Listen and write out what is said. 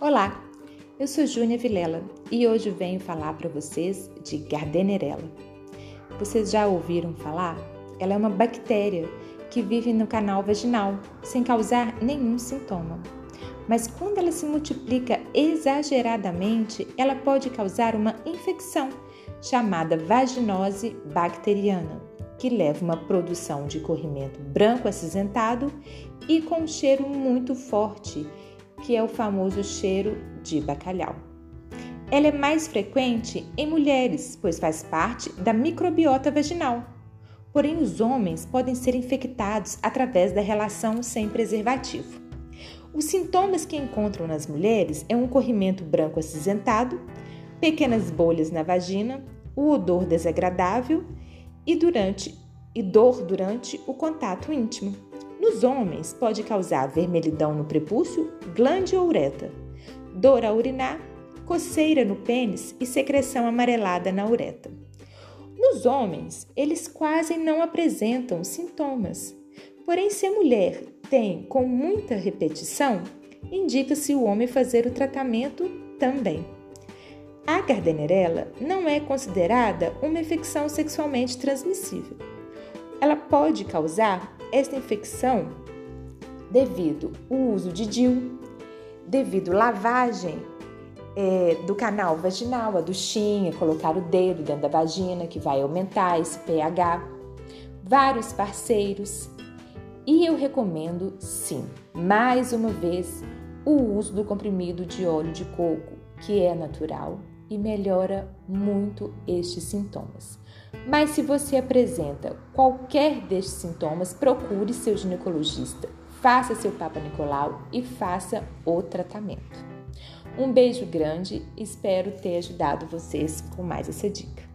Olá, eu sou Júnia Vilela e hoje venho falar para vocês de Gardnerella. Vocês já ouviram falar? Ela é uma bactéria que vive no canal vaginal sem causar nenhum sintoma. Mas quando ela se multiplica exageradamente, ela pode causar uma infecção chamada vaginose bacteriana, que leva uma produção de corrimento branco acinzentado e com um cheiro muito forte que é o famoso cheiro de bacalhau. Ela é mais frequente em mulheres, pois faz parte da microbiota vaginal. Porém, os homens podem ser infectados através da relação sem preservativo. Os sintomas que encontram nas mulheres é um corrimento branco acinzentado, pequenas bolhas na vagina, o odor desagradável e durante e dor durante o contato íntimo. Nos homens, pode causar vermelhidão no prepúcio, glande ou ureta, dor a urinar, coceira no pênis e secreção amarelada na ureta. Nos homens, eles quase não apresentam sintomas. Porém, se a mulher tem com muita repetição, indica-se o homem fazer o tratamento também. A Gardnerella não é considerada uma infecção sexualmente transmissível. Ela pode causar esta infecção devido ao uso de DIU, devido lavagem é, do canal vaginal, a duchinha, colocar o dedo dentro da vagina, que vai aumentar esse pH, vários parceiros. E eu recomendo, sim, mais uma vez, o uso do comprimido de óleo de coco, que é natural e melhora muito estes sintomas. Mas se você apresenta qualquer destes sintomas, procure seu ginecologista, faça seu Papa Nicolau e faça o tratamento. Um beijo grande, espero ter ajudado vocês com mais essa dica.